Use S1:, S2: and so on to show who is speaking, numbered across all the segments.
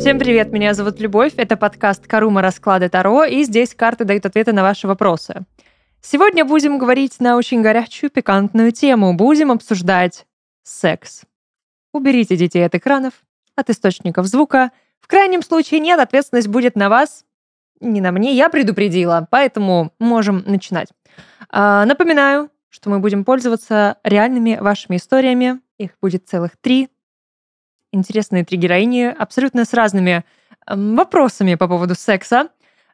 S1: Всем привет, меня зовут Любовь, это подкаст «Карума. Расклады Таро», и здесь карты дают ответы на ваши вопросы. Сегодня будем говорить на очень горячую, пикантную тему. Будем обсуждать секс. Уберите детей от экранов, от источников звука. В крайнем случае нет, ответственность будет на вас, не на мне, я предупредила, поэтому можем начинать. А, напоминаю, что мы будем пользоваться реальными вашими историями. Их будет целых три интересные три героини, абсолютно с разными вопросами по поводу секса.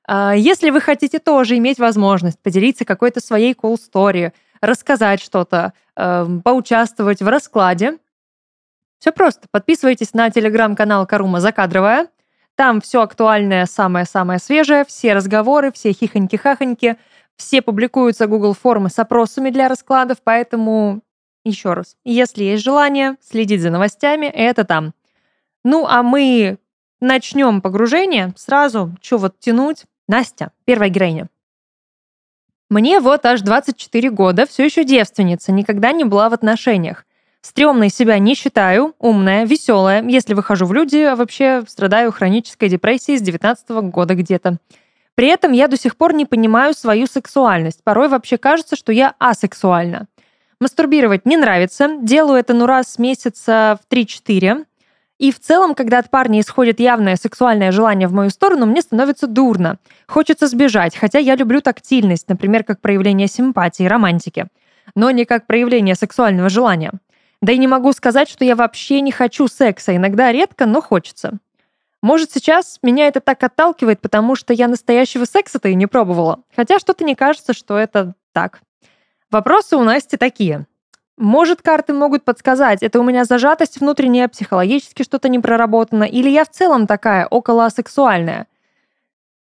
S1: А, если вы хотите тоже иметь возможность поделиться какой-то своей cool story, рассказать что-то, поучаствовать в раскладе, все просто. Подписывайтесь на телеграм-канал Карума Закадровая. Там все актуальное, самое-самое свежее, все разговоры, все хихоньки-хахоньки, все публикуются Google формы с опросами для раскладов, поэтому еще раз, если есть желание следить за новостями, это там. Ну, а мы начнем погружение сразу. Что вот тянуть? Настя, первая героиня. Мне вот аж 24 года, все еще девственница, никогда не была в отношениях. Стремной себя не считаю, умная, веселая. Если выхожу в люди, а вообще страдаю хронической депрессией с 19 года где-то. При этом я до сих пор не понимаю свою сексуальность. Порой вообще кажется, что я асексуальна. Мастурбировать не нравится. Делаю это ну раз в месяца в 3-4. И в целом, когда от парня исходит явное сексуальное желание в мою сторону, мне становится дурно. Хочется сбежать, хотя я люблю тактильность, например, как проявление симпатии, романтики, но не как проявление сексуального желания. Да и не могу сказать, что я вообще не хочу секса, иногда редко, но хочется. Может, сейчас меня это так отталкивает, потому что я настоящего секса-то и не пробовала. Хотя что-то не кажется, что это так. Вопросы у Насти такие. Может, карты могут подсказать, это у меня зажатость внутренняя, психологически что-то не проработано, или я в целом такая околосексуальная?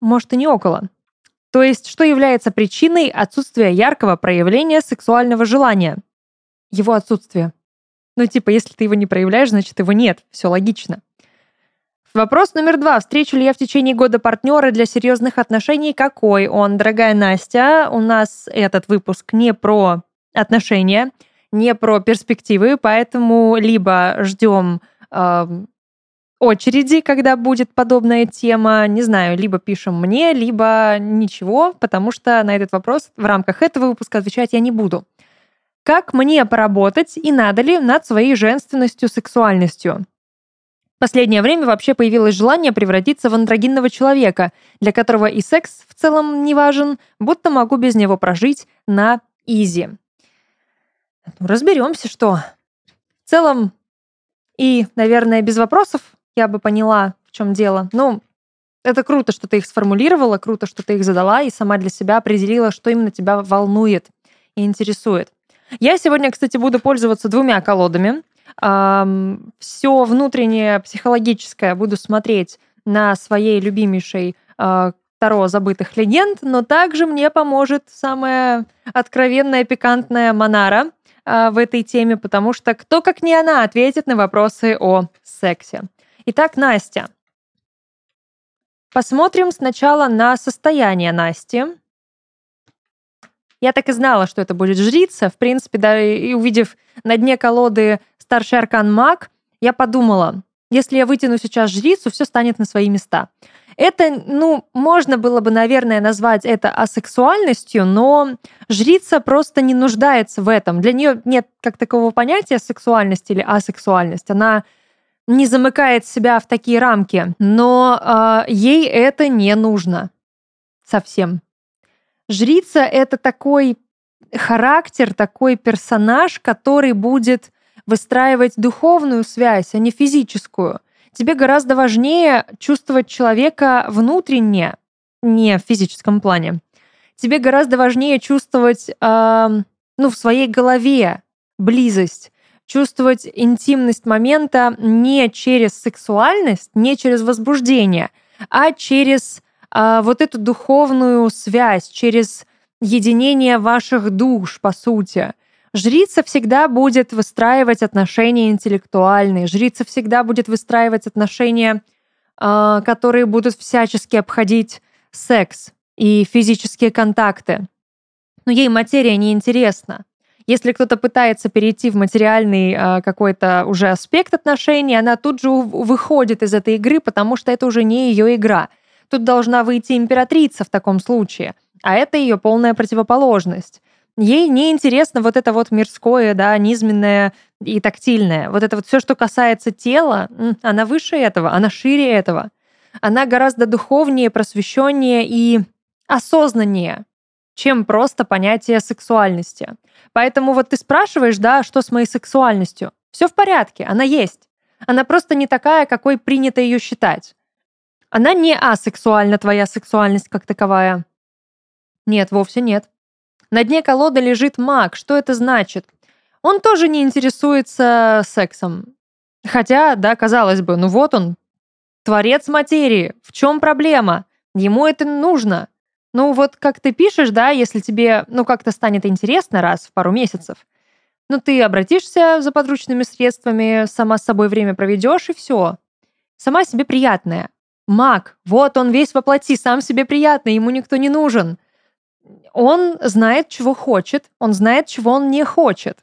S1: Может, и не около. То есть, что является причиной отсутствия яркого проявления сексуального желания? Его отсутствие. Ну, типа, если ты его не проявляешь, значит, его нет. Все логично. Вопрос номер два. Встречу ли я в течение года партнера для серьезных отношений? Какой он? Дорогая Настя, у нас этот выпуск не про отношения, не про перспективы, поэтому либо ждем э, очереди, когда будет подобная тема, не знаю, либо пишем мне, либо ничего, потому что на этот вопрос в рамках этого выпуска отвечать я не буду. Как мне поработать и надо ли над своей женственностью, сексуальностью? Последнее время вообще появилось желание превратиться в андрогинного человека, для которого и секс в целом не важен, будто могу без него прожить на изи. Ну, разберемся, что. В целом, и, наверное, без вопросов я бы поняла, в чем дело. Ну, это круто, что ты их сформулировала, круто, что ты их задала и сама для себя определила, что именно тебя волнует и интересует. Я сегодня, кстати, буду пользоваться двумя колодами все внутреннее психологическое буду смотреть на своей любимейшей а, Таро забытых легенд, но также мне поможет самая откровенная, пикантная Монара а, в этой теме, потому что кто, как не она, ответит на вопросы о сексе. Итак, Настя. Посмотрим сначала на состояние Насти. Я так и знала, что это будет жрица. В принципе, да, и увидев на дне колоды старший аркан маг, я подумала, если я вытяну сейчас жрицу, все станет на свои места. Это, ну, можно было бы, наверное, назвать это асексуальностью, но жрица просто не нуждается в этом. Для нее нет как такового понятия сексуальность или асексуальность. Она не замыкает себя в такие рамки, но э, ей это не нужно совсем. Жрица это такой характер, такой персонаж, который будет выстраивать духовную связь, а не физическую. Тебе гораздо важнее чувствовать человека внутренне, не в физическом плане. Тебе гораздо важнее чувствовать, э, ну, в своей голове близость, чувствовать интимность момента не через сексуальность, не через возбуждение, а через э, вот эту духовную связь, через единение ваших душ, по сути. Жрица всегда будет выстраивать отношения интеллектуальные, жрица всегда будет выстраивать отношения, а, которые будут всячески обходить секс и физические контакты. Но ей материя не интересна. Если кто-то пытается перейти в материальный э, какой-то уже аспект отношений, она тут же выходит из этой игры, потому что это уже не ее игра. Тут должна выйти императрица в таком случае, а это ее полная противоположность. Ей не интересно вот это вот мирское, да, низменное и тактильное. Вот это вот все, что касается тела, она выше этого, она шире этого. Она гораздо духовнее, просвещеннее и осознаннее, чем просто понятие сексуальности. Поэтому вот ты спрашиваешь, да, что с моей сексуальностью? Все в порядке, она есть. Она просто не такая, какой принято ее считать. Она не асексуальна, твоя сексуальность как таковая. Нет, вовсе нет. На дне колоды лежит маг. Что это значит? Он тоже не интересуется сексом. Хотя, да, казалось бы, ну вот он, творец материи. В чем проблема? Ему это нужно. Ну вот как ты пишешь, да, если тебе, ну как-то станет интересно раз в пару месяцев, ну ты обратишься за подручными средствами, сама с собой время проведешь и все. Сама себе приятная. Маг, вот он весь воплоти, сам себе приятный, ему никто не нужен. Он знает, чего хочет, он знает, чего он не хочет.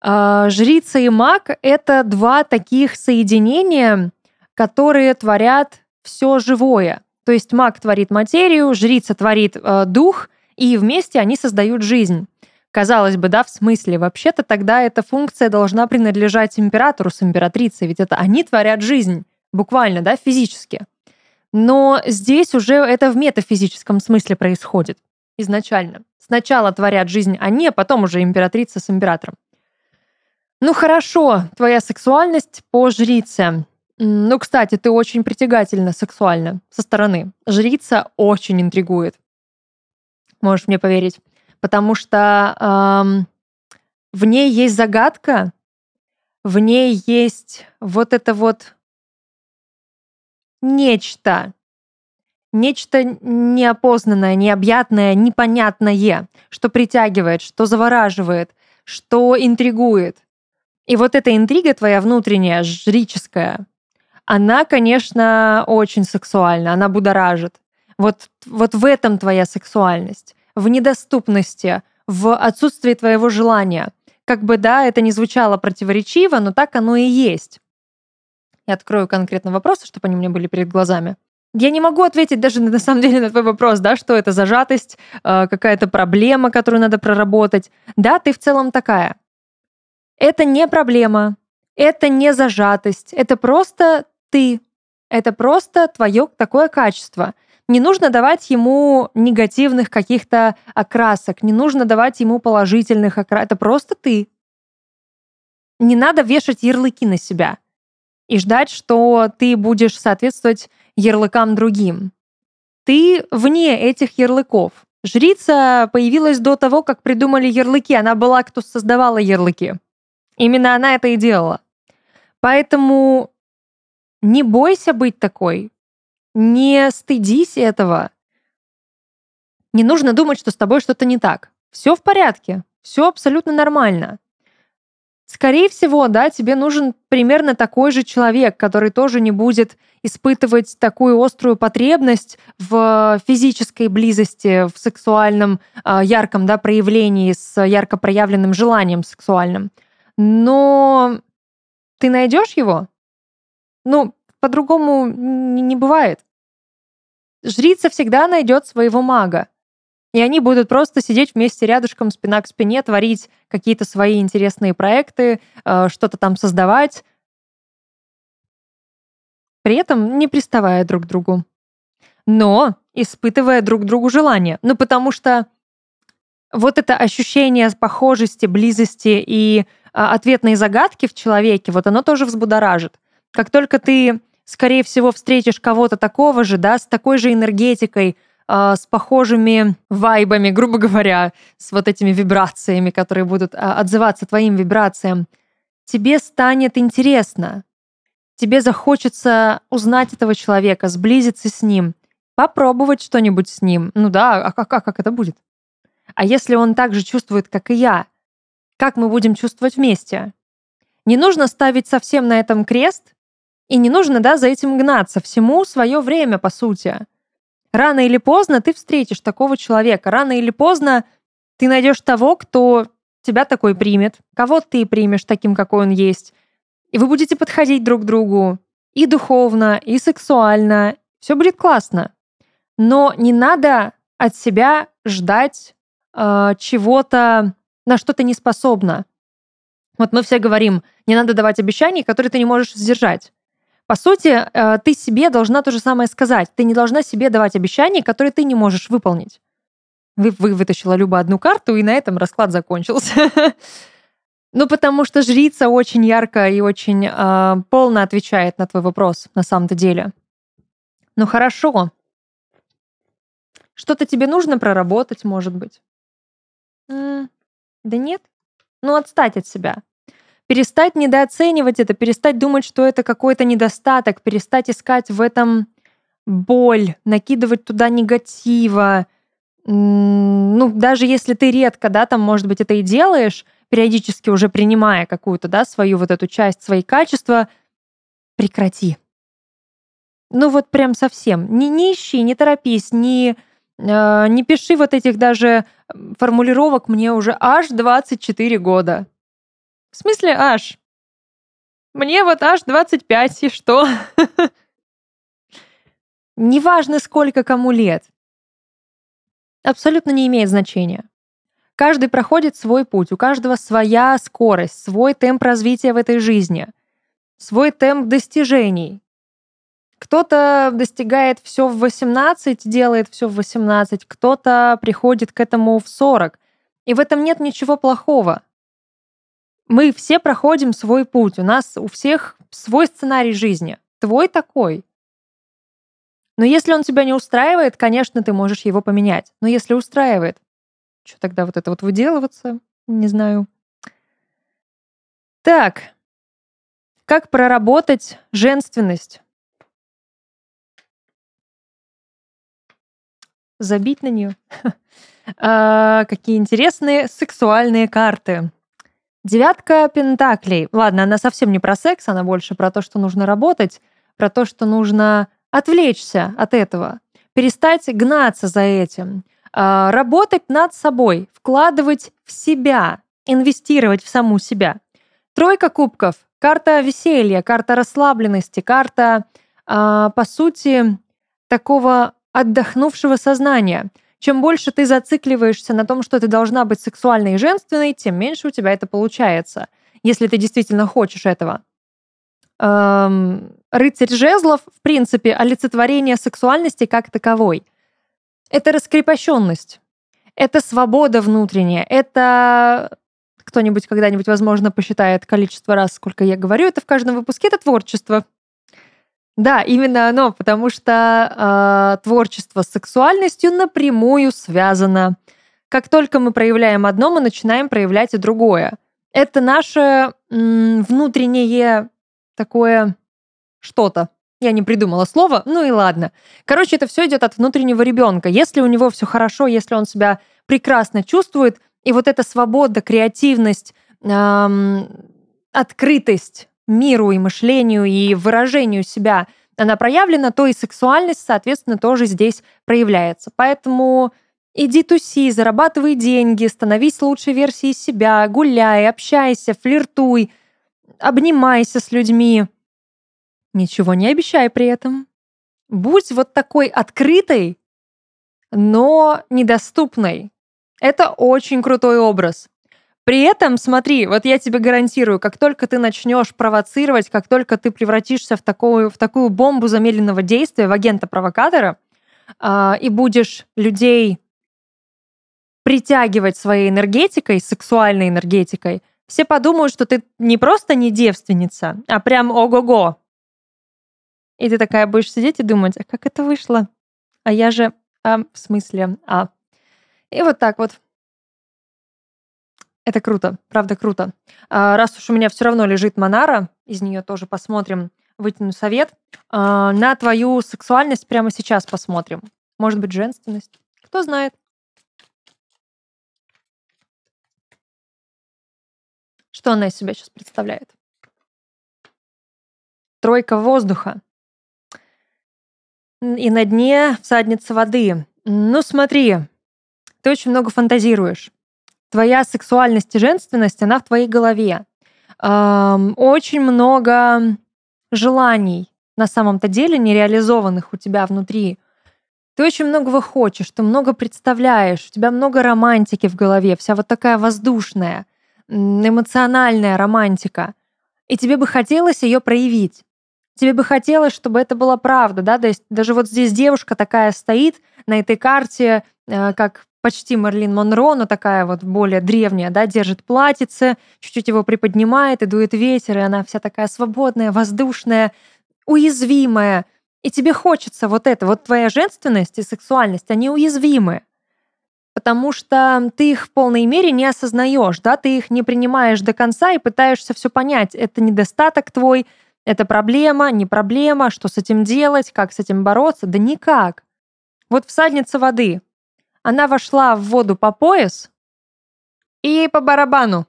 S1: А, жрица и маг — это два таких соединения, которые творят все живое. То есть маг творит материю, жрица творит э, дух, и вместе они создают жизнь. Казалось бы, да, в смысле, вообще-то тогда эта функция должна принадлежать императору с императрицей, ведь это они творят жизнь, буквально, да, физически. Но здесь уже это в метафизическом смысле происходит изначально. Сначала творят жизнь они, а потом уже императрица с императором. Ну хорошо, твоя сексуальность по жрице. Ну, кстати, ты очень притягательна сексуально со стороны. Жрица очень интригует. Можешь мне поверить. Потому что эм, в ней есть загадка, в ней есть вот это вот нечто, нечто неопознанное, необъятное, непонятное, что притягивает, что завораживает, что интригует. И вот эта интрига твоя внутренняя, жрическая, она, конечно, очень сексуальна, она будоражит. Вот, вот в этом твоя сексуальность, в недоступности, в отсутствии твоего желания. Как бы, да, это не звучало противоречиво, но так оно и есть. Я открою конкретно вопросы, чтобы они у меня были перед глазами. Я не могу ответить даже на самом деле на твой вопрос, да, что это зажатость, э, какая-то проблема, которую надо проработать. Да, ты в целом такая. Это не проблема, это не зажатость, это просто ты. Это просто твое такое качество. Не нужно давать ему негативных каких-то окрасок, не нужно давать ему положительных окрасок. Это просто ты. Не надо вешать ярлыки на себя и ждать, что ты будешь соответствовать ярлыкам другим. Ты вне этих ярлыков. Жрица появилась до того, как придумали ярлыки. Она была, кто создавала ярлыки. Именно она это и делала. Поэтому не бойся быть такой. Не стыдись этого. Не нужно думать, что с тобой что-то не так. Все в порядке. Все абсолютно нормально. Скорее всего, да, тебе нужен примерно такой же человек, который тоже не будет испытывать такую острую потребность в физической близости, в сексуальном э, ярком да, проявлении, с ярко проявленным желанием сексуальным. Но ты найдешь его? Ну, по-другому не бывает. Жрица всегда найдет своего мага. И они будут просто сидеть вместе рядышком, спина к спине, творить какие-то свои интересные проекты, э, что-то там создавать, при этом не приставая друг к другу. Но испытывая друг другу желание. Ну, потому что вот это ощущение похожести, близости и а, ответной загадки в человеке, вот оно тоже взбудоражит. Как только ты, скорее всего, встретишь кого-то такого же, да, с такой же энергетикой, э, с похожими вайбами, грубо говоря, с вот этими вибрациями, которые будут э, отзываться твоим вибрациям, тебе станет интересно. Тебе захочется узнать этого человека, сблизиться с ним, попробовать что-нибудь с ним. Ну да, а как, как, как это будет? А если он так же чувствует, как и я, как мы будем чувствовать вместе? Не нужно ставить совсем на этом крест, и не нужно, да, за этим гнаться. Всему свое время, по сути. Рано или поздно ты встретишь такого человека. Рано или поздно ты найдешь того, кто тебя такой примет, кого ты примешь таким, какой он есть. И вы будете подходить друг к другу и духовно, и сексуально. Все будет классно. Но не надо от себя ждать э, чего-то, на что ты не способна. Вот мы все говорим, не надо давать обещаний, которые ты не можешь сдержать. По сути, э, ты себе должна то же самое сказать. Ты не должна себе давать обещания, которые ты не можешь выполнить. Вы, вы вытащила Люба одну карту, и на этом расклад закончился. Ну, потому что жрица очень ярко и очень э, полно отвечает на твой вопрос, на самом-то деле. Ну хорошо. Что-то тебе нужно проработать, может быть? М-м, да нет. Ну, отстать от себя. Перестать недооценивать это, перестать думать, что это какой-то недостаток, перестать искать в этом боль, накидывать туда негатива. Ну, даже если ты редко, да, там, может быть, это и делаешь, периодически уже принимая какую-то, да, свою вот эту часть, свои качества, прекрати. Ну вот прям совсем. Не, не ищи, не торопись, не, э, не пиши вот этих даже формулировок мне уже аж 24 года. В смысле аж? Мне вот аж 25, и что? Неважно, сколько кому лет. Абсолютно не имеет значения. Каждый проходит свой путь, у каждого своя скорость, свой темп развития в этой жизни, свой темп достижений. Кто-то достигает все в 18, делает все в 18, кто-то приходит к этому в 40. И в этом нет ничего плохого. Мы все проходим свой путь, у нас у всех свой сценарий жизни. Твой такой. Но если он тебя не устраивает, конечно, ты можешь его поменять. Но если устраивает, что тогда вот это вот выделываться? Не знаю. Так. Как проработать женственность? Забить на нее? а, какие интересные сексуальные карты. Девятка пентаклей. Ладно, она совсем не про секс, она больше про то, что нужно работать, про то, что нужно отвлечься от этого, перестать гнаться за этим, а, работать над собой, вкладывать в себя, инвестировать в саму себя. Тройка кубков, карта веселья, карта расслабленности, карта, а, по сути, такого отдохнувшего сознания. Чем больше ты зацикливаешься на том, что ты должна быть сексуальной и женственной, тем меньше у тебя это получается, если ты действительно хочешь этого. Эм, рыцарь жезлов, в принципе, олицетворение сексуальности как таковой – это раскрепощенность, это свобода внутренняя, это кто-нибудь когда-нибудь, возможно, посчитает количество раз, сколько я говорю, это в каждом выпуске, это творчество. Да, именно оно, потому что э, творчество с сексуальностью напрямую связано. Как только мы проявляем одно, мы начинаем проявлять и другое. Это наше м, внутреннее такое что-то. Я не придумала слово, ну и ладно. Короче, это все идет от внутреннего ребенка. Если у него все хорошо, если он себя прекрасно чувствует, и вот эта свобода, креативность, эм, открытость миру и мышлению и выражению себя, она проявлена, то и сексуальность, соответственно, тоже здесь проявляется. Поэтому иди туси, зарабатывай деньги, становись лучшей версией себя, гуляй, общайся, флиртуй, обнимайся с людьми, Ничего не обещай при этом. Будь вот такой открытой, но недоступной. Это очень крутой образ. При этом, смотри, вот я тебе гарантирую, как только ты начнешь провоцировать, как только ты превратишься в такую, в такую бомбу замедленного действия, в агента-провокатора, э, и будешь людей притягивать своей энергетикой, сексуальной энергетикой, все подумают, что ты не просто не девственница, а прям ого-го, и ты такая будешь сидеть и думать, а как это вышло? А я же... А, в смысле, а. И вот так вот. Это круто, правда круто. А, раз уж у меня все равно лежит Монара, из нее тоже посмотрим, вытяну совет. А, на твою сексуальность прямо сейчас посмотрим. Может быть, женственность. Кто знает. Что она из себя сейчас представляет? Тройка воздуха и на дне всадница воды. Ну, смотри, ты очень много фантазируешь. Твоя сексуальность и женственность, она в твоей голове. Очень много желаний на самом-то деле нереализованных у тебя внутри. Ты очень многого хочешь, ты много представляешь, у тебя много романтики в голове, вся вот такая воздушная, эмоциональная романтика. И тебе бы хотелось ее проявить. Тебе бы хотелось, чтобы это была правда, да? То есть даже вот здесь девушка такая стоит на этой карте, э, как почти Марлин Монро, но такая вот более древняя, да, держит платьице, чуть-чуть его приподнимает, и дует ветер, и она вся такая свободная, воздушная, уязвимая. И тебе хочется вот это, вот твоя женственность и сексуальность, они уязвимы. Потому что ты их в полной мере не осознаешь, да, ты их не принимаешь до конца и пытаешься все понять. Это недостаток твой, это проблема, не проблема, что с этим делать, как с этим бороться? Да никак. Вот всадница воды. Она вошла в воду по пояс и по барабану.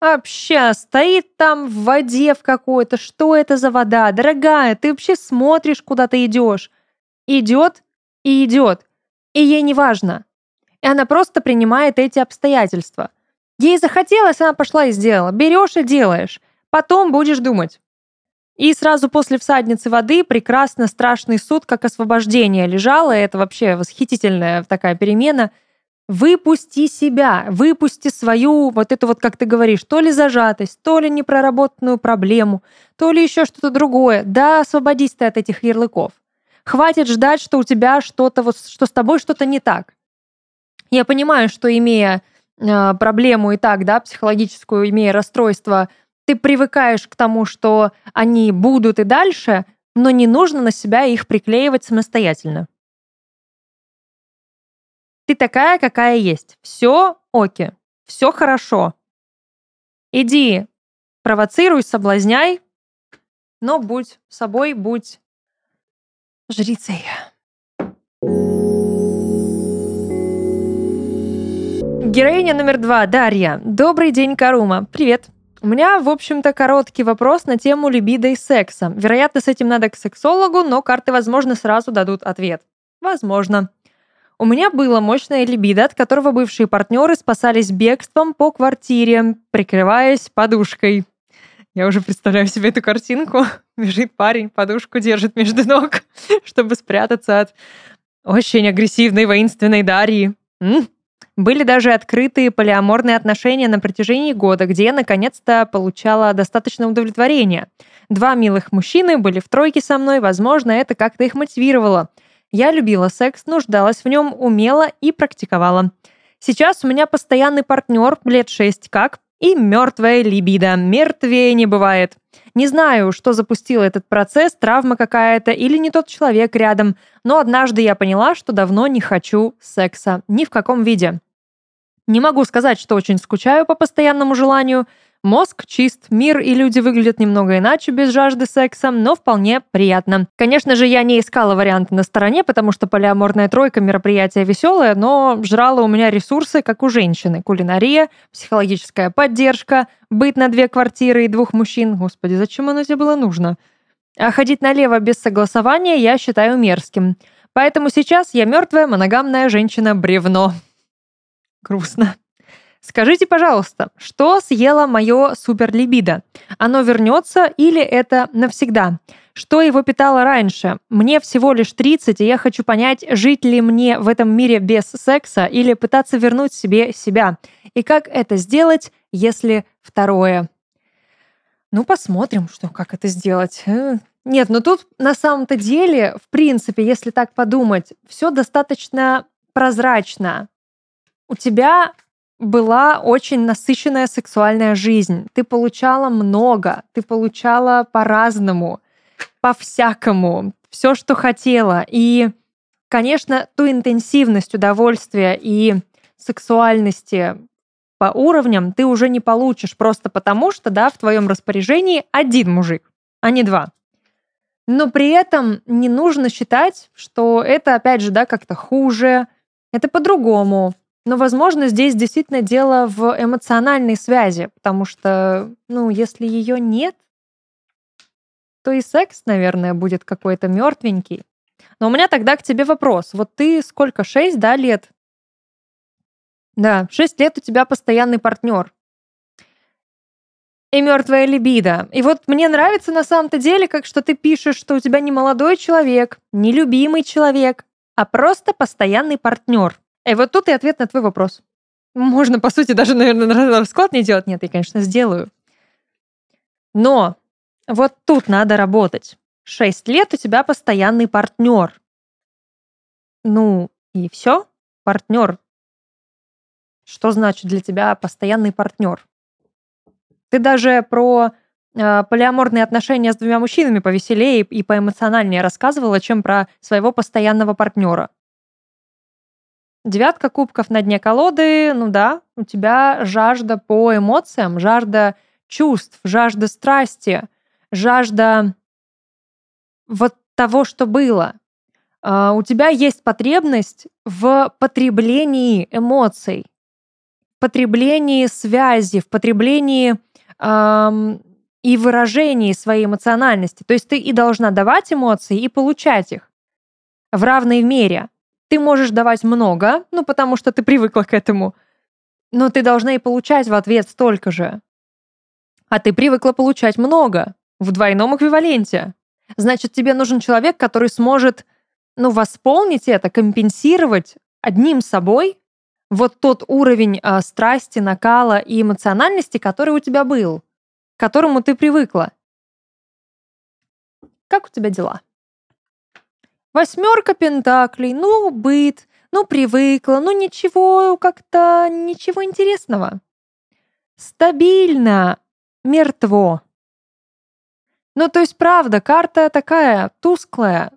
S1: Вообще, стоит там в воде в какой-то. Что это за вода? Дорогая, ты вообще смотришь, куда ты идешь. Идет и идет. И ей не важно. И она просто принимает эти обстоятельства. Ей захотелось, она пошла и сделала. Берешь и делаешь. Потом будешь думать. И сразу после всадницы воды прекрасно страшный суд как освобождение лежало. Это вообще восхитительная такая перемена. Выпусти себя, выпусти свою, вот эту вот, как ты говоришь, то ли зажатость, то ли непроработанную проблему, то ли еще что-то другое. Да, освободись ты от этих ярлыков. Хватит ждать, что у тебя что-то, вот, что с тобой что-то не так. Я понимаю, что имея э, проблему и так, да, психологическую, имея расстройство, ты привыкаешь к тому, что они будут и дальше, но не нужно на себя их приклеивать самостоятельно. Ты такая, какая есть. Все оки. Все хорошо. Иди, провоцируй, соблазняй, но будь собой, будь жрицей. Героиня номер два, Дарья. Добрый день, Карума. Привет. У меня, в общем-то, короткий вопрос на тему либидо и секса. Вероятно, с этим надо к сексологу, но карты, возможно, сразу дадут ответ. Возможно. У меня было мощное либидо, от которого бывшие партнеры спасались бегством по квартире, прикрываясь подушкой. Я уже представляю себе эту картинку. Бежит парень, подушку держит между ног, чтобы спрятаться от очень агрессивной воинственной Дарьи. М? Были даже открытые полиаморные отношения на протяжении года, где я наконец-то получала достаточно удовлетворения. Два милых мужчины были в тройке со мной, возможно, это как-то их мотивировало. Я любила секс, нуждалась в нем, умела и практиковала. Сейчас у меня постоянный партнер, лет шесть как, и мертвая либидо. Мертвее не бывает. Не знаю, что запустил этот процесс, травма какая-то или не тот человек рядом, но однажды я поняла, что давно не хочу секса. Ни в каком виде. Не могу сказать, что очень скучаю по постоянному желанию. Мозг чист, мир и люди выглядят немного иначе без жажды секса, но вполне приятно. Конечно же, я не искала варианты на стороне, потому что полиаморная тройка мероприятие веселое, но жрала у меня ресурсы, как у женщины. Кулинария, психологическая поддержка, быт на две квартиры и двух мужчин. Господи, зачем оно тебе было нужно? А ходить налево без согласования я считаю мерзким. Поэтому сейчас я мертвая моногамная женщина-бревно. Грустно. Скажите, пожалуйста, что съело мое суперлибидо? Оно вернется или это навсегда? Что его питало раньше? Мне всего лишь 30, и я хочу понять, жить ли мне в этом мире без секса или пытаться вернуть себе себя. И как это сделать, если второе? Ну, посмотрим, что, как это сделать. Э, нет, но тут на самом-то деле, в принципе, если так подумать, все достаточно прозрачно у тебя была очень насыщенная сексуальная жизнь. Ты получала много, ты получала по-разному, по-всякому, все, что хотела. И, конечно, ту интенсивность удовольствия и сексуальности по уровням ты уже не получишь просто потому, что да, в твоем распоряжении один мужик, а не два. Но при этом не нужно считать, что это, опять же, да, как-то хуже, это по-другому. Но, возможно, здесь действительно дело в эмоциональной связи, потому что, ну, если ее нет, то и секс, наверное, будет какой-то мертвенький. Но у меня тогда к тебе вопрос. Вот ты сколько, шесть, да, лет Да, 6 лет у тебя постоянный партнер. И мертвая либидо. И вот мне нравится на самом-то деле, как что ты пишешь, что у тебя не молодой человек, не любимый человек, а просто постоянный партнер. И вот тут и ответ на твой вопрос. Можно, по сути, даже, наверное, расклад не делать. Нет, я, конечно, сделаю. Но вот тут надо работать. Шесть лет у тебя постоянный партнер. Ну, и все. Партнер. Что значит для тебя постоянный партнер? Ты даже про э, полиаморные отношения с двумя мужчинами повеселее и поэмоциональнее рассказывала, чем про своего постоянного партнера. Девятка кубков на дне колоды, ну да, у тебя жажда по эмоциям, жажда чувств, жажда страсти, жажда вот того, что было. Uh, у тебя есть потребность в потреблении эмоций, в потреблении связи, в потреблении um, и выражении своей эмоциональности. То есть ты и должна давать эмоции, и получать их в равной мере. Ты можешь давать много, ну потому что ты привыкла к этому, но ты должна и получать в ответ столько же. А ты привыкла получать много, в двойном эквиваленте. Значит, тебе нужен человек, который сможет, ну, восполнить это, компенсировать одним собой вот тот уровень э, страсти, накала и эмоциональности, который у тебя был, к которому ты привыкла. Как у тебя дела? Восьмерка пентаклей, ну, быт, ну, привыкла, ну, ничего, как-то ничего интересного. Стабильно, мертво. Ну, то есть, правда, карта такая тусклая,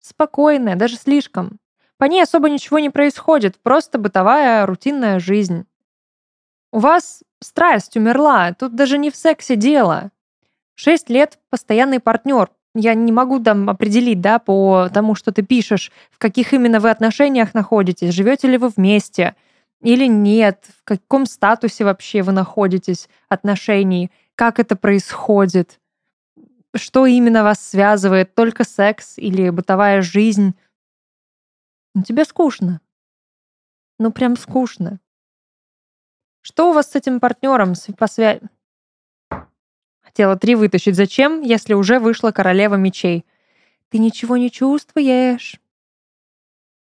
S1: спокойная, даже слишком. По ней особо ничего не происходит, просто бытовая рутинная жизнь. У вас страсть умерла, тут даже не в сексе дело. Шесть лет постоянный партнер. Я не могу там определить, да, по тому, что ты пишешь, в каких именно вы отношениях находитесь, живете ли вы вместе или нет, в каком статусе вообще вы находитесь отношений, как это происходит что именно вас связывает, только секс или бытовая жизнь. Ну, тебе скучно. Ну, прям скучно. Что у вас с этим партнером по связи? Хотела три вытащить. Зачем, если уже вышла королева мечей? Ты ничего не чувствуешь.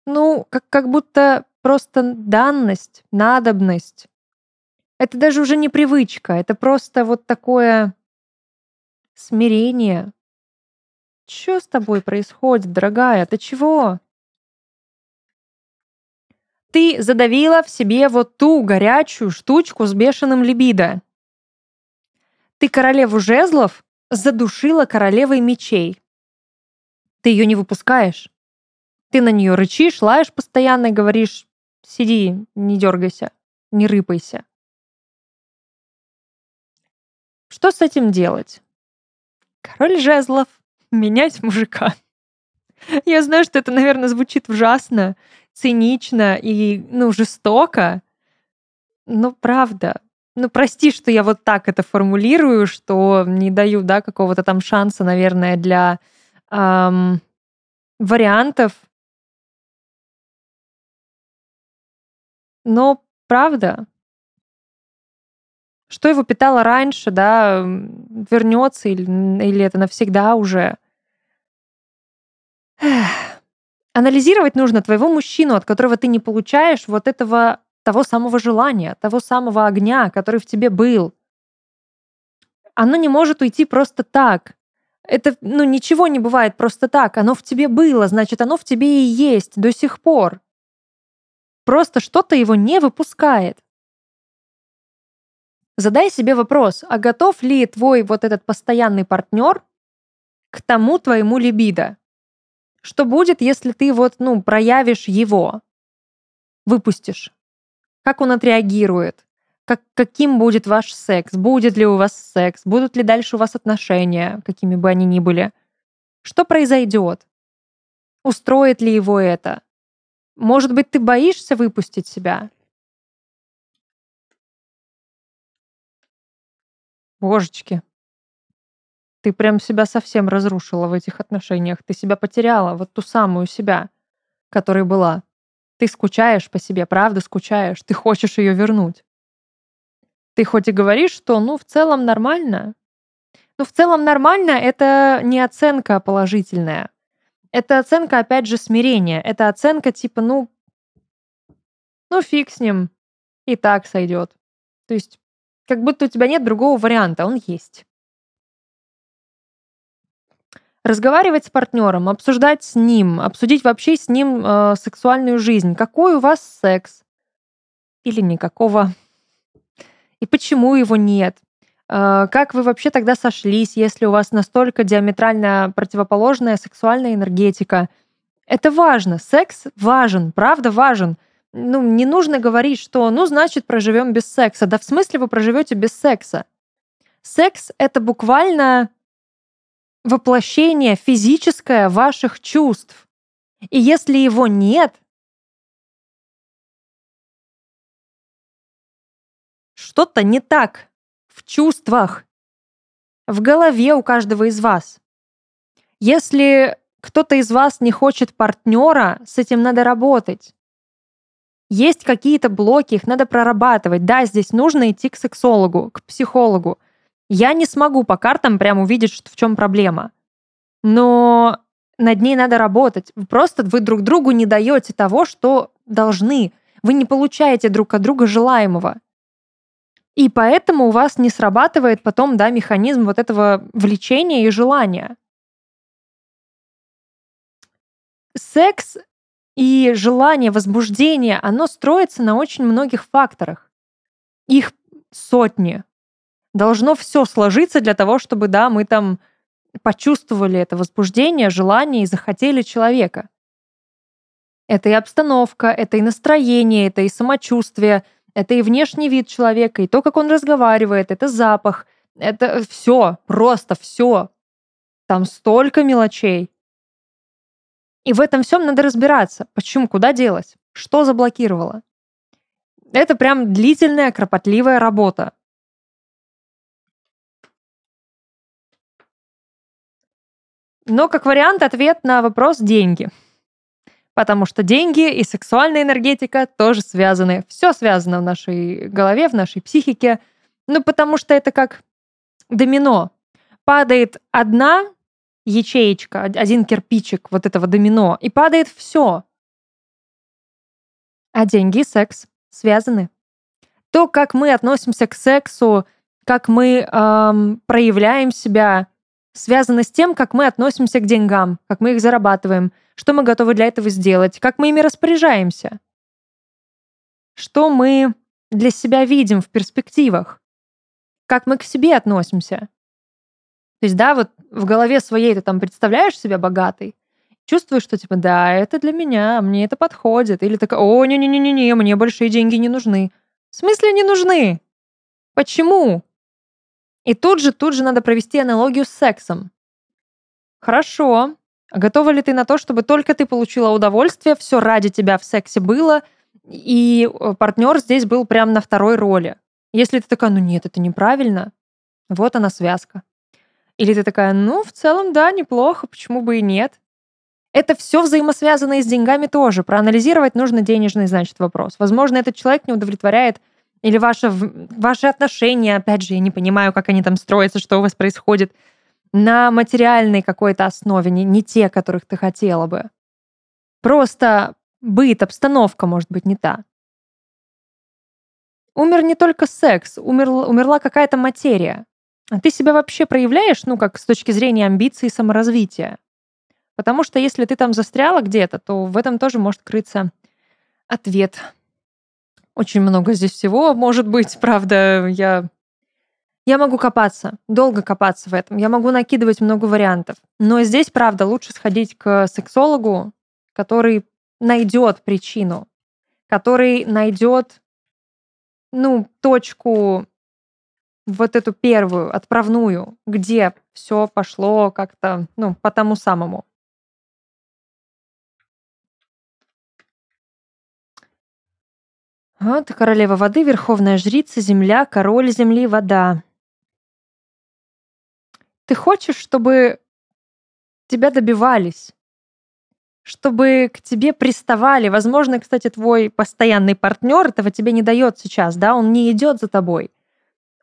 S1: Ну, как, как будто просто данность, надобность. Это даже уже не привычка, это просто вот такое смирение. Что с тобой происходит, дорогая? Ты чего? Ты задавила в себе вот ту горячую штучку с бешеным либидо. Ты королеву жезлов задушила королевой мечей. Ты ее не выпускаешь. Ты на нее рычишь, лаешь постоянно и говоришь, сиди, не дергайся, не рыпайся. Что с этим делать? Король жезлов. Менять мужика. Я знаю, что это, наверное, звучит ужасно, цинично и, ну, жестоко. Но правда. Ну, прости, что я вот так это формулирую, что не даю, да, какого-то там шанса, наверное, для эм, вариантов. Но правда, что его питало раньше, да, вернется или, или это навсегда уже. Эх. Анализировать нужно твоего мужчину, от которого ты не получаешь вот этого того самого желания, того самого огня, который в тебе был. Оно не может уйти просто так. Это, ну, ничего не бывает просто так. Оно в тебе было, значит, оно в тебе и есть до сих пор. Просто что-то его не выпускает. Задай себе вопрос, а готов ли твой вот этот постоянный партнер к тому твоему либидо? Что будет, если ты вот, ну, проявишь его, выпустишь? Как он отреагирует? Как, каким будет ваш секс? Будет ли у вас секс? Будут ли дальше у вас отношения, какими бы они ни были? Что произойдет? Устроит ли его это? Может быть, ты боишься выпустить себя? Божечки. Ты прям себя совсем разрушила в этих отношениях. Ты себя потеряла, вот ту самую себя, которой была. Ты скучаешь по себе, правда скучаешь, ты хочешь ее вернуть. Ты хоть и говоришь, что, ну, в целом нормально, но в целом нормально — это не оценка положительная. Это оценка, опять же, смирения. Это оценка типа, ну, ну фиг с ним, и так сойдет. То есть как будто у тебя нет другого варианта, он есть. Разговаривать с партнером, обсуждать с ним, обсудить вообще с ним э, сексуальную жизнь. Какой у вас секс? Или никакого? И почему его нет? Э, как вы вообще тогда сошлись, если у вас настолько диаметрально противоположная сексуальная энергетика? Это важно. Секс важен, правда важен ну, не нужно говорить, что, ну, значит, проживем без секса. Да в смысле вы проживете без секса? Секс — это буквально воплощение физическое ваших чувств. И если его нет, что-то не так в чувствах, в голове у каждого из вас. Если кто-то из вас не хочет партнера, с этим надо работать. Есть какие-то блоки, их надо прорабатывать. Да, здесь нужно идти к сексологу, к психологу. Я не смогу по картам прям увидеть, в чем проблема. Но над ней надо работать. Просто вы друг другу не даете того, что должны. Вы не получаете друг от друга желаемого. И поэтому у вас не срабатывает потом да, механизм вот этого влечения и желания. Секс и желание, возбуждение, оно строится на очень многих факторах. Их сотни. Должно все сложиться для того, чтобы, да, мы там почувствовали это возбуждение, желание и захотели человека. Это и обстановка, это и настроение, это и самочувствие, это и внешний вид человека, и то, как он разговаривает, это запах, это все, просто все. Там столько мелочей. И в этом всем надо разбираться. Почему, куда делать? Что заблокировало? Это прям длительная, кропотливая работа. Но как вариант ответ на вопрос – деньги. Потому что деньги и сексуальная энергетика тоже связаны. Все связано в нашей голове, в нашей психике. Ну, потому что это как домино. Падает одна ячеечка, один кирпичик вот этого домино, и падает все. А деньги и секс связаны. То, как мы относимся к сексу, как мы эм, проявляем себя, связано с тем, как мы относимся к деньгам, как мы их зарабатываем, что мы готовы для этого сделать, как мы ими распоряжаемся, что мы для себя видим в перспективах, как мы к себе относимся. То есть, да, вот в голове своей ты там представляешь себя богатой, чувствуешь, что типа, да, это для меня, мне это подходит. Или такая, о, не-не-не-не, мне большие деньги не нужны. В смысле не нужны? Почему? И тут же, тут же надо провести аналогию с сексом. Хорошо. А готова ли ты на то, чтобы только ты получила удовольствие, все ради тебя в сексе было, и э, партнер здесь был прям на второй роли? Если ты такая, ну нет, это неправильно, вот она связка. Или ты такая, ну, в целом, да, неплохо, почему бы и нет. Это все взаимосвязано и с деньгами тоже. Проанализировать нужно денежный, значит, вопрос. Возможно, этот человек не удовлетворяет или ваше, ваши отношения, опять же, я не понимаю, как они там строятся, что у вас происходит, на материальной какой-то основе, не, не те, которых ты хотела бы. Просто быт, обстановка может быть не та. Умер не только секс, умер, умерла какая-то материя. А ты себя вообще проявляешь, ну, как с точки зрения амбиций и саморазвития? Потому что если ты там застряла где-то, то в этом тоже может крыться ответ. Очень много здесь всего может быть, правда, я... Я могу копаться, долго копаться в этом, я могу накидывать много вариантов. Но здесь, правда, лучше сходить к сексологу, который найдет причину, который найдет, ну, точку вот эту первую, отправную, где все пошло как-то, ну, по тому самому. Вот королева воды, верховная жрица, земля, король земли, вода. Ты хочешь, чтобы тебя добивались, чтобы к тебе приставали. Возможно, кстати, твой постоянный партнер этого тебе не дает сейчас, да, он не идет за тобой.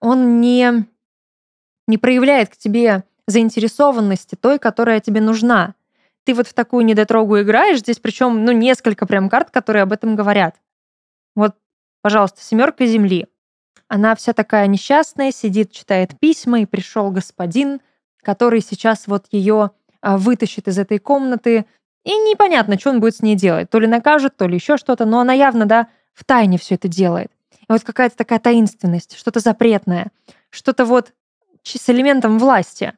S1: Он не, не проявляет к тебе заинтересованности той, которая тебе нужна. Ты вот в такую недотрогу играешь, здесь причем, ну, несколько прям карт, которые об этом говорят. Вот, пожалуйста, семерка земли. Она вся такая несчастная, сидит, читает письма, и пришел господин, который сейчас вот ее а, вытащит из этой комнаты, и непонятно, что он будет с ней делать. То ли накажет, то ли еще что-то, но она явно, да, в тайне все это делает. И вот какая-то такая таинственность, что-то запретное, что-то вот с элементом власти.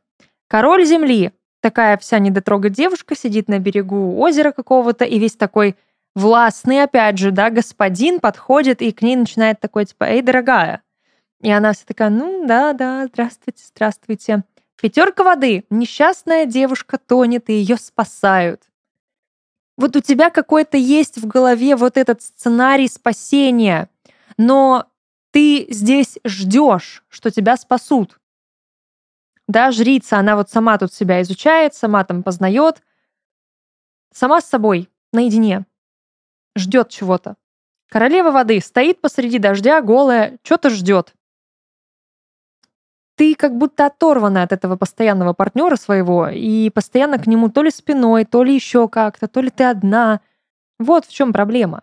S1: Король земли, такая вся недотрога девушка, сидит на берегу озера какого-то, и весь такой властный, опять же, да, господин подходит и к ней начинает такой, типа, эй, дорогая. И она вся такая, ну, да, да, здравствуйте, здравствуйте. Пятерка воды. Несчастная девушка тонет, и ее спасают вот у тебя какой-то есть в голове вот этот сценарий спасения, но ты здесь ждешь, что тебя спасут. Да, жрица, она вот сама тут себя изучает, сама там познает, сама с собой, наедине, ждет чего-то. Королева воды стоит посреди дождя, голая, что-то ждет ты как будто оторвана от этого постоянного партнера своего и постоянно к нему то ли спиной, то ли еще как-то, то ли ты одна. Вот в чем проблема.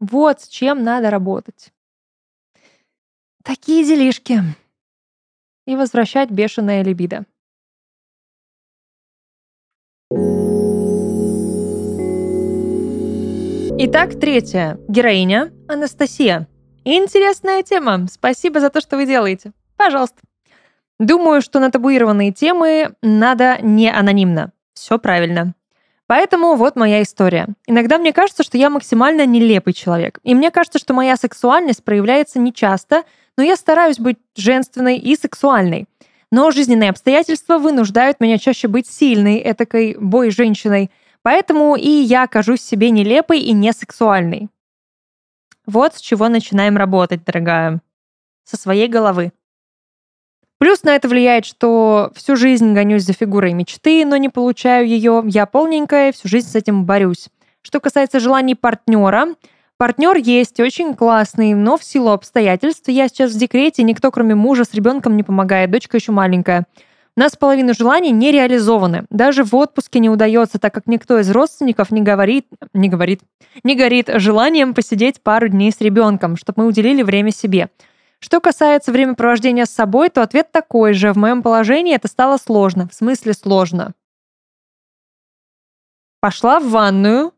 S1: Вот с чем надо работать. Такие делишки. И возвращать бешеное либидо. Итак, третья. Героиня Анастасия. Интересная тема. Спасибо за то, что вы делаете. Пожалуйста. Думаю, что на табуированные темы надо не анонимно. Все правильно. Поэтому вот моя история. Иногда мне кажется, что я максимально нелепый человек. И мне кажется, что моя сексуальность проявляется нечасто, но я стараюсь быть женственной и сексуальной. Но жизненные обстоятельства вынуждают меня чаще быть сильной, этакой бой-женщиной. Поэтому и я кажусь себе нелепой и несексуальной. Вот с чего начинаем работать, дорогая. Со своей головы. Плюс на это влияет, что всю жизнь гонюсь за фигурой мечты, но не получаю ее. Я полненькая, всю жизнь с этим борюсь. Что касается желаний партнера, партнер есть очень классный, но в силу обстоятельств я сейчас в декрете, никто кроме мужа с ребенком не помогает, дочка еще маленькая. Нас половина желаний не реализованы. Даже в отпуске не удается, так как никто из родственников не говорит, не говорит, не горит желанием посидеть пару дней с ребенком, чтобы мы уделили время себе. Что касается времяпровождения с собой, то ответ такой же. В моем положении это стало сложно. В смысле сложно. Пошла в ванную,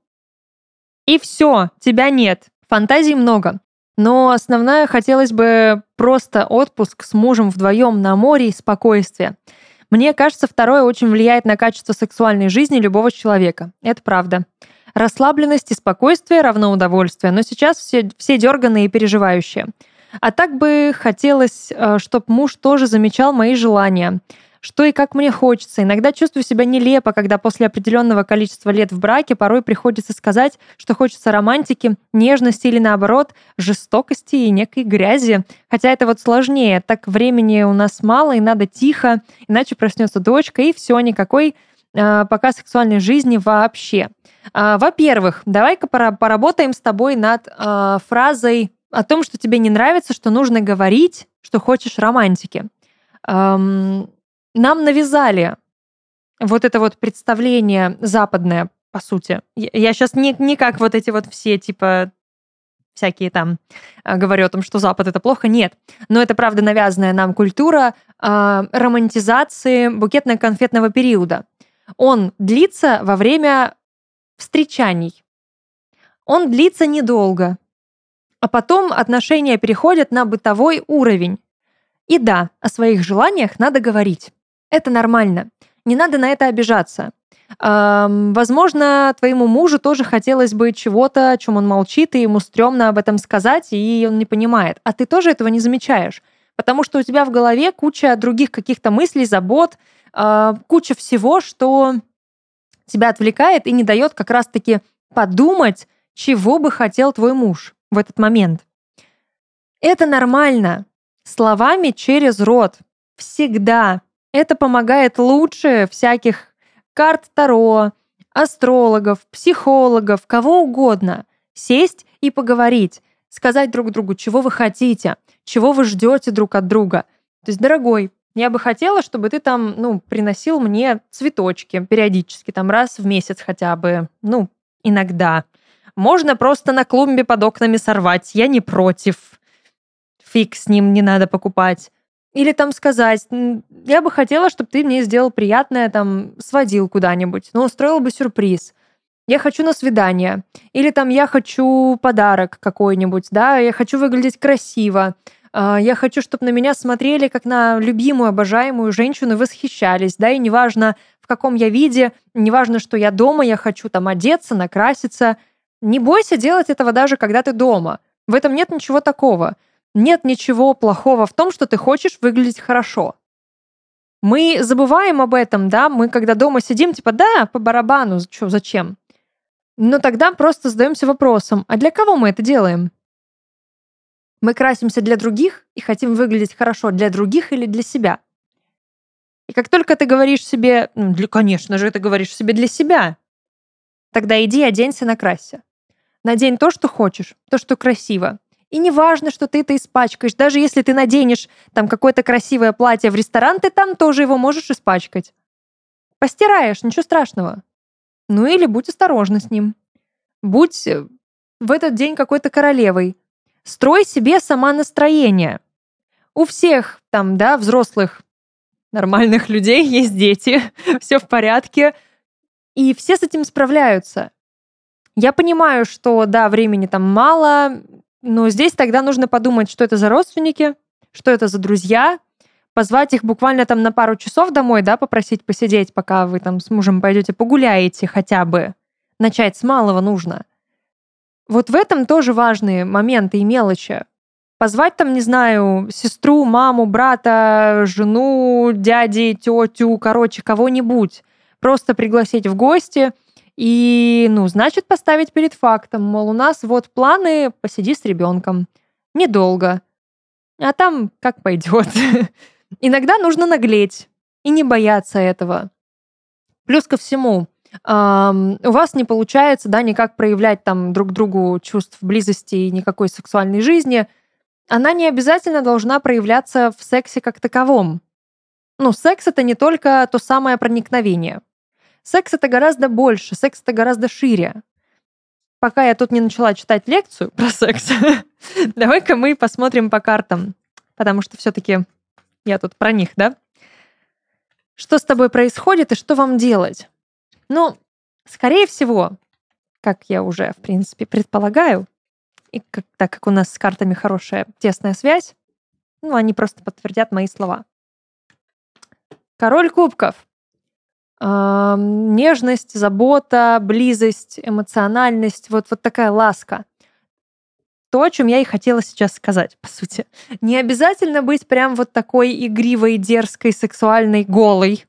S1: и все, тебя нет. Фантазий много. Но основная хотелось бы просто отпуск с мужем вдвоем на море и спокойствие. Мне кажется, второе очень влияет на качество сексуальной жизни любого человека. Это правда. Расслабленность и спокойствие равно удовольствие, но сейчас все, все дерганые и переживающие. А так бы хотелось, э, чтобы муж тоже замечал мои желания, что и как мне хочется. Иногда чувствую себя нелепо, когда после определенного количества лет в браке порой приходится сказать, что хочется романтики, нежности или наоборот, жестокости и некой грязи. Хотя это вот сложнее. Так времени у нас мало и надо тихо, иначе проснется дочка и все, никакой э, пока сексуальной жизни вообще. Э, во-первых, давай-ка поработаем с тобой над э, фразой о том, что тебе не нравится, что нужно говорить, что хочешь романтики. Нам навязали вот это вот представление западное, по сути. Я сейчас не, не как вот эти вот все, типа, всякие там э, говорю о том, что Запад это плохо. Нет. Но это правда навязанная нам культура э, романтизации букетно-конфетного периода. Он длится во время встречаний. Он длится недолго. А потом отношения переходят на бытовой уровень. И да, о своих желаниях надо говорить. Это нормально. Не надо на это обижаться. Эм, возможно, твоему мужу тоже хотелось бы чего-то, о чем он молчит, и ему стрёмно об этом сказать, и он не понимает. А ты тоже этого не замечаешь. Потому что у тебя в голове куча других каких-то мыслей, забот, э, куча всего, что тебя отвлекает и не дает как раз-таки подумать, чего бы хотел твой муж в этот момент. Это нормально. Словами через рот. Всегда. Это помогает лучше всяких карт Таро, астрологов, психологов, кого угодно. Сесть и поговорить, сказать друг другу, чего вы хотите, чего вы ждете друг от друга. То есть, дорогой, я бы хотела, чтобы ты там, ну, приносил мне цветочки периодически, там раз в месяц хотя бы, ну, иногда. Можно просто на клумбе под окнами сорвать, я не против. Фиг с ним не надо покупать. Или там сказать, я бы хотела, чтобы ты мне сделал приятное, там, сводил куда-нибудь, ну, устроил бы сюрприз. Я хочу на свидание. Или там я хочу подарок какой-нибудь, да, я хочу выглядеть красиво. А, я хочу, чтобы на меня смотрели как на любимую, обожаемую женщину восхищались, да, и неважно, в каком я виде, неважно, что я дома, я хочу там одеться, накраситься. Не бойся делать этого даже когда ты дома. В этом нет ничего такого. Нет ничего плохого в том, что ты хочешь выглядеть хорошо. Мы забываем об этом, да, мы когда дома сидим, типа, да, по барабану, что, зачем? Но тогда просто задаемся вопросом, а для кого мы это делаем? Мы красимся для других и хотим выглядеть хорошо для других или для себя. И как только ты говоришь себе, ну, для, конечно же, ты говоришь себе для себя, тогда иди оденься, накрасься. Надень то, что хочешь, то, что красиво. И не важно, что ты это испачкаешь. Даже если ты наденешь там какое-то красивое платье в ресторан, ты там тоже его можешь испачкать. Постираешь, ничего страшного. Ну или будь осторожна с ним. Будь э, в этот день какой-то королевой. Строй себе сама настроение. У всех там, да, взрослых нормальных людей есть дети, все в порядке, и все с этим справляются. Я понимаю, что, да, времени там мало, но здесь тогда нужно подумать, что это за родственники, что это за друзья, позвать их буквально там на пару часов домой, да, попросить посидеть, пока вы там с мужем пойдете погуляете хотя бы. Начать с малого нужно. Вот в этом тоже важные моменты и мелочи. Позвать там, не знаю, сестру, маму, брата, жену, дяди, тетю, короче, кого-нибудь. Просто пригласить в гости – и, ну, значит, поставить перед фактом, мол, у нас вот планы, посиди с ребенком. Недолго. А там как пойдет. Иногда нужно наглеть и не бояться этого. Плюс ко всему, у вас не получается, да, никак проявлять там друг другу чувств близости и никакой сексуальной жизни, она не обязательно должна проявляться в сексе как таковом. Ну, секс это не только то самое проникновение. Секс это гораздо больше, секс это гораздо шире. Пока я тут не начала читать лекцию про секс, давай-ка мы посмотрим по картам, потому что все-таки я тут про них, да? Что с тобой происходит и что вам делать? Ну, скорее всего, как я уже, в принципе, предполагаю, и как, так как у нас с картами хорошая тесная связь, ну, они просто подтвердят мои слова. Король кубков нежность, забота, близость, эмоциональность, вот, вот такая ласка. То, о чем я и хотела сейчас сказать, по сути. Не обязательно быть прям вот такой игривой, дерзкой, сексуальной, голой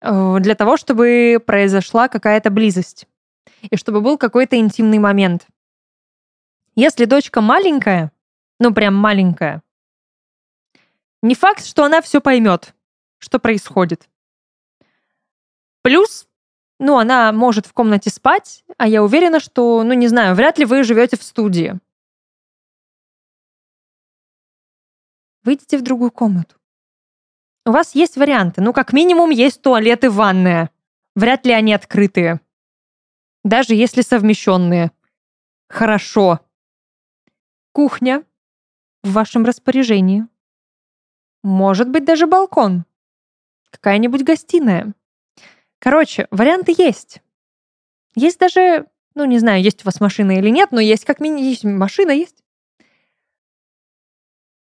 S1: э, для того, чтобы произошла какая-то близость и чтобы был какой-то интимный момент. Если дочка маленькая, ну прям маленькая, не факт, что она все поймет, что происходит. Плюс, ну, она может в комнате спать, а я уверена, что, ну, не знаю, вряд ли вы живете в студии. Выйдите в другую комнату. У вас есть варианты. Ну, как минимум, есть туалет и ванная. Вряд ли они открытые. Даже если совмещенные. Хорошо. Кухня в вашем распоряжении. Может быть, даже балкон. Какая-нибудь гостиная. Короче, варианты есть. Есть даже, ну, не знаю, есть у вас машина или нет, но есть как минимум, есть машина есть.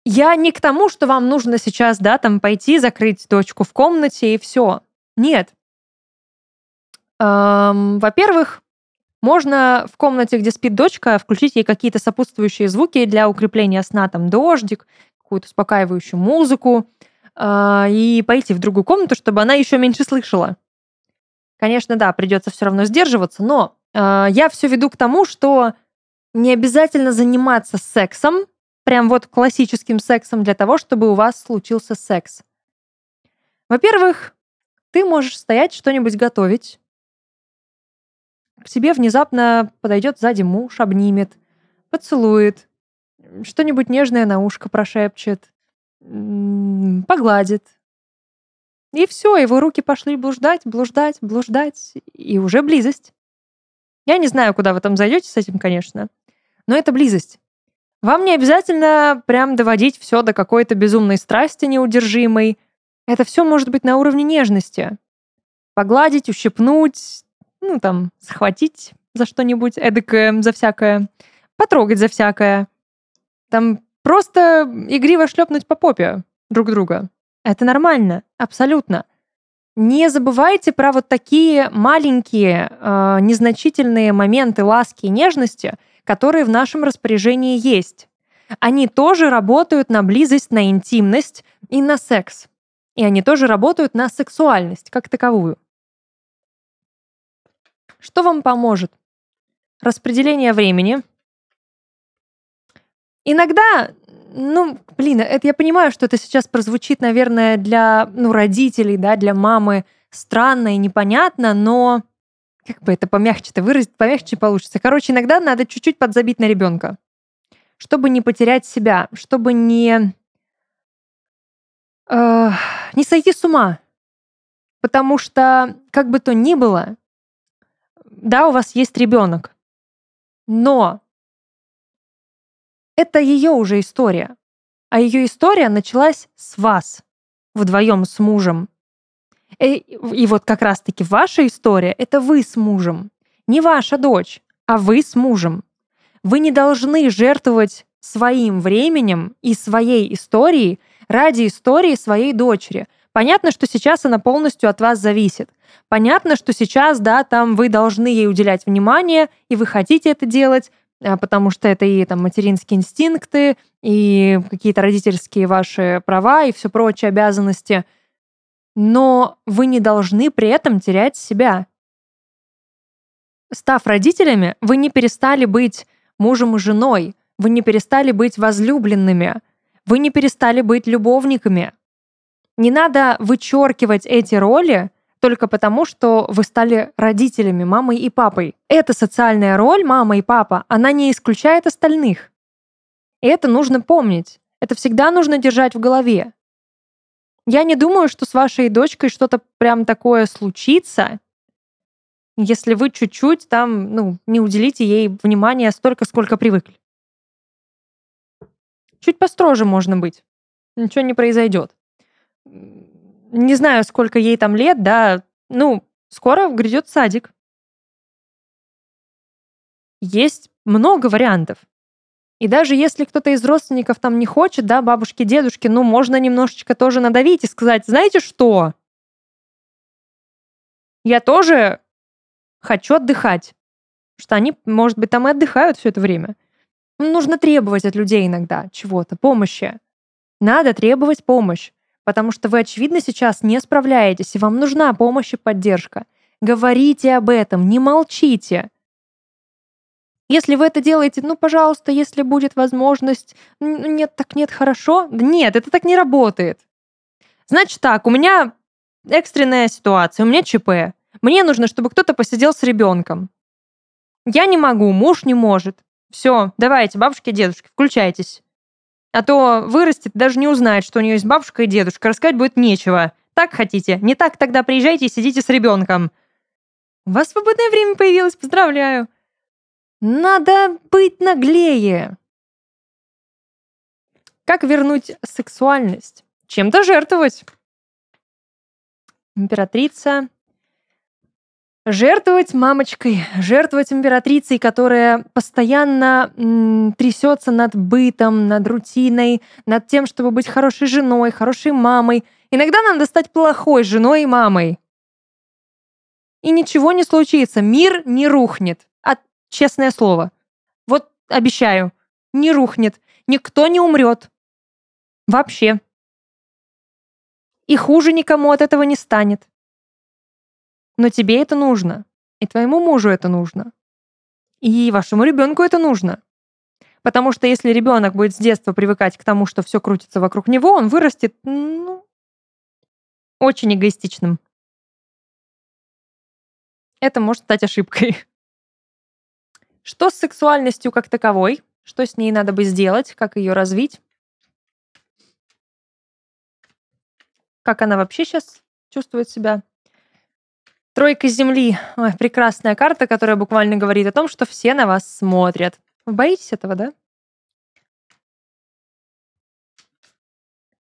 S1: Я не к тому, что вам нужно сейчас, да, там пойти, закрыть дочку в комнате и все. Нет. Эм, во-первых, можно в комнате, где спит дочка, включить ей какие-то сопутствующие звуки для укрепления сна, там дождик, какую-то успокаивающую музыку, э, и пойти в другую комнату, чтобы она еще меньше слышала. Конечно, да, придется все равно сдерживаться, но э, я все веду к тому, что не обязательно заниматься сексом, прям вот классическим сексом для того, чтобы у вас случился секс. Во-первых, ты можешь стоять что-нибудь готовить, к тебе внезапно подойдет сзади муж, обнимет, поцелует, что-нибудь нежное на ушко прошепчет, погладит. И все, его руки пошли блуждать, блуждать, блуждать, и уже близость. Я не знаю, куда вы там зайдете с этим, конечно, но это близость. Вам не обязательно прям доводить все до какой-то безумной страсти неудержимой. Это все может быть на уровне нежности. Погладить, ущипнуть, ну там, схватить за что-нибудь эдакое, за всякое, потрогать за всякое. Там просто игриво шлепнуть по попе друг друга. Это нормально, абсолютно. Не забывайте про вот такие маленькие, э, незначительные моменты ласки и нежности, которые в нашем распоряжении есть. Они тоже работают на близость, на интимность и на секс. И они тоже работают на сексуальность как таковую. Что вам поможет? Распределение времени. Иногда ну, блин, это я понимаю, что это сейчас прозвучит, наверное, для ну, родителей, да, для мамы странно и непонятно, но как бы это помягче-то выразить, помягче получится. Короче, иногда надо чуть-чуть подзабить на ребенка, чтобы не потерять себя, чтобы не э, не сойти с ума, потому что как бы то ни было, да, у вас есть ребенок, но это ее уже история. А ее история началась с вас, вдвоем с мужем. И, э, и вот как раз-таки ваша история — это вы с мужем. Не ваша дочь, а вы с мужем. Вы не должны жертвовать своим временем и своей историей ради истории своей дочери. Понятно, что сейчас она полностью от вас зависит. Понятно, что сейчас, да, там вы должны ей уделять внимание, и вы хотите это делать, потому что это и там материнские инстинкты, и какие-то родительские ваши права, и все прочие обязанности. Но вы не должны при этом терять себя. Став родителями, вы не перестали быть мужем и женой, вы не перестали быть возлюбленными, вы не перестали быть любовниками. Не надо вычеркивать эти роли только потому, что вы стали родителями, мамой и папой. Эта социальная роль, мама и папа, она не исключает остальных. И это нужно помнить. Это всегда нужно держать в голове. Я не думаю, что с вашей дочкой что-то прям такое случится, если вы чуть-чуть там, ну, не уделите ей внимания столько, сколько привыкли. Чуть построже можно быть. Ничего не произойдет не знаю, сколько ей там лет, да, ну, скоро грядет садик. Есть много вариантов. И даже если кто-то из родственников там не хочет, да, бабушки, дедушки, ну, можно немножечко тоже надавить и сказать, знаете что? Я тоже хочу отдыхать. Что они, может быть, там и отдыхают все это время. Нужно требовать от людей иногда чего-то, помощи. Надо требовать помощь потому что вы, очевидно, сейчас не справляетесь, и вам нужна помощь и поддержка. Говорите об этом, не молчите. Если вы это делаете, ну, пожалуйста, если будет возможность, нет, так нет, хорошо. нет, это так не работает. Значит так, у меня экстренная ситуация, у меня ЧП. Мне нужно, чтобы кто-то посидел с ребенком. Я не могу, муж не может. Все, давайте, бабушки и дедушки, включайтесь. А то вырастет, даже не узнает, что у нее есть бабушка и дедушка. Рассказать будет нечего. Так хотите? Не так, тогда приезжайте и сидите с ребенком. У вас свободное время появилось, поздравляю. Надо быть наглее. Как вернуть сексуальность? Чем-то жертвовать. Императрица Жертвовать мамочкой, жертвовать императрицей, которая постоянно трясется над бытом, над рутиной, над тем, чтобы быть хорошей женой, хорошей мамой. Иногда надо стать плохой женой и мамой. И ничего не случится, мир не рухнет. А, честное слово. Вот обещаю, не рухнет. Никто не умрет. Вообще. И хуже никому от этого не станет. Но тебе это нужно. И твоему мужу это нужно. И вашему ребенку это нужно. Потому что если ребенок будет с детства привыкать к тому, что все крутится вокруг него, он вырастет ну, очень эгоистичным. Это может стать ошибкой. Что с сексуальностью как таковой? Что с ней надо бы сделать? Как ее развить? Как она вообще сейчас чувствует себя? Тройка Земли. Ой, прекрасная карта, которая буквально говорит о том, что все на вас смотрят. Вы боитесь этого, да?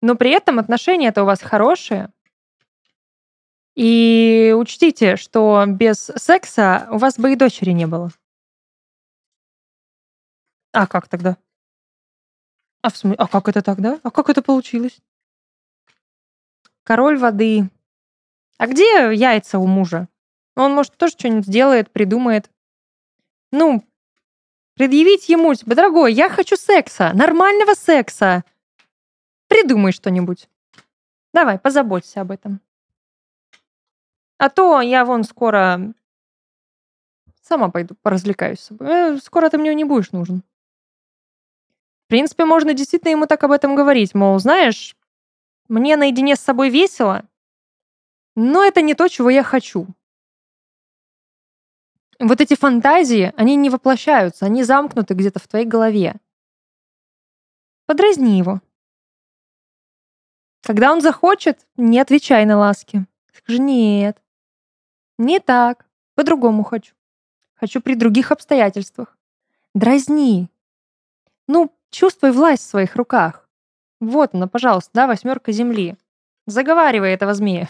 S1: Но при этом отношения-то у вас хорошие. И учтите, что без секса у вас бы и дочери не было. А как тогда? А, в смысле, а как это тогда? А как это получилось? Король воды. А где яйца у мужа? Он, может, тоже что-нибудь сделает, придумает. Ну, предъявить ему, типа, дорогой, я хочу секса, нормального секса. Придумай что-нибудь. Давай, позаботься об этом. А то я вон скоро сама пойду поразвлекаюсь с собой. Э, скоро ты мне не будешь нужен. В принципе, можно действительно ему так об этом говорить. Мол, знаешь, мне наедине с собой весело, но это не то, чего я хочу. Вот эти фантазии, они не воплощаются, они замкнуты где-то в твоей голове. Подразни его. Когда он захочет, не отвечай на ласки. Скажи «нет». Не так. По-другому хочу. Хочу при других обстоятельствах. Дразни. Ну, чувствуй власть в своих руках. Вот она, пожалуйста, да, восьмерка земли. Заговаривай этого змея.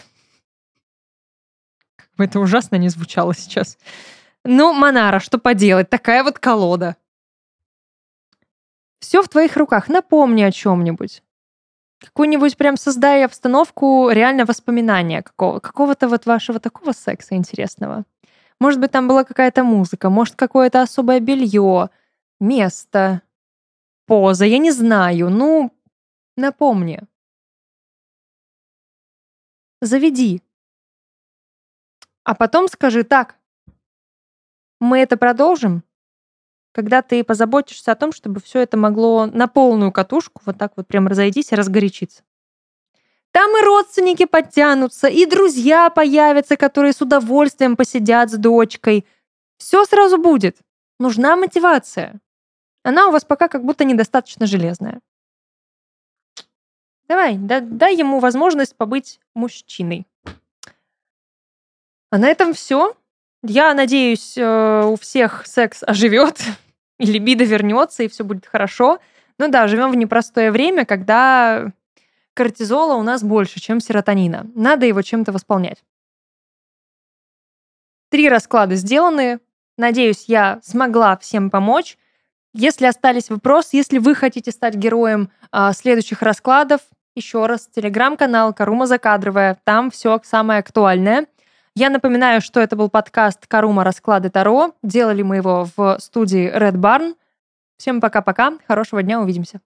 S1: Бы это ужасно не звучало сейчас. Ну, Монара, что поделать, такая вот колода. Все в твоих руках, напомни о чем-нибудь. Какую-нибудь прям создай обстановку реально воспоминания какого, какого-то вот вашего такого секса интересного. Может быть, там была какая-то музыка, может, какое-то особое белье, место, поза, я не знаю. Ну, напомни. Заведи. А потом скажи так. Мы это продолжим, когда ты позаботишься о том, чтобы все это могло на полную катушку вот так вот прям разойдись и разгорячиться. Там и родственники подтянутся, и друзья появятся, которые с удовольствием посидят с дочкой. Все сразу будет. Нужна мотивация. Она у вас пока как будто недостаточно железная. Давай, да, дай ему возможность побыть мужчиной. А на этом все. Я надеюсь, э, у всех секс оживет, и либидо вернется, и все будет хорошо. Ну да, живем в непростое время, когда кортизола у нас больше, чем серотонина. Надо его чем-то восполнять. Три расклада сделаны. Надеюсь, я смогла всем помочь. Если остались вопросы, если вы хотите стать героем а, следующих раскладов, еще раз, телеграм-канал Карума Закадровая, там все самое актуальное – я напоминаю, что это был подкаст «Карума. Расклады Таро». Делали мы его в студии Red Barn. Всем пока-пока. Хорошего дня. Увидимся.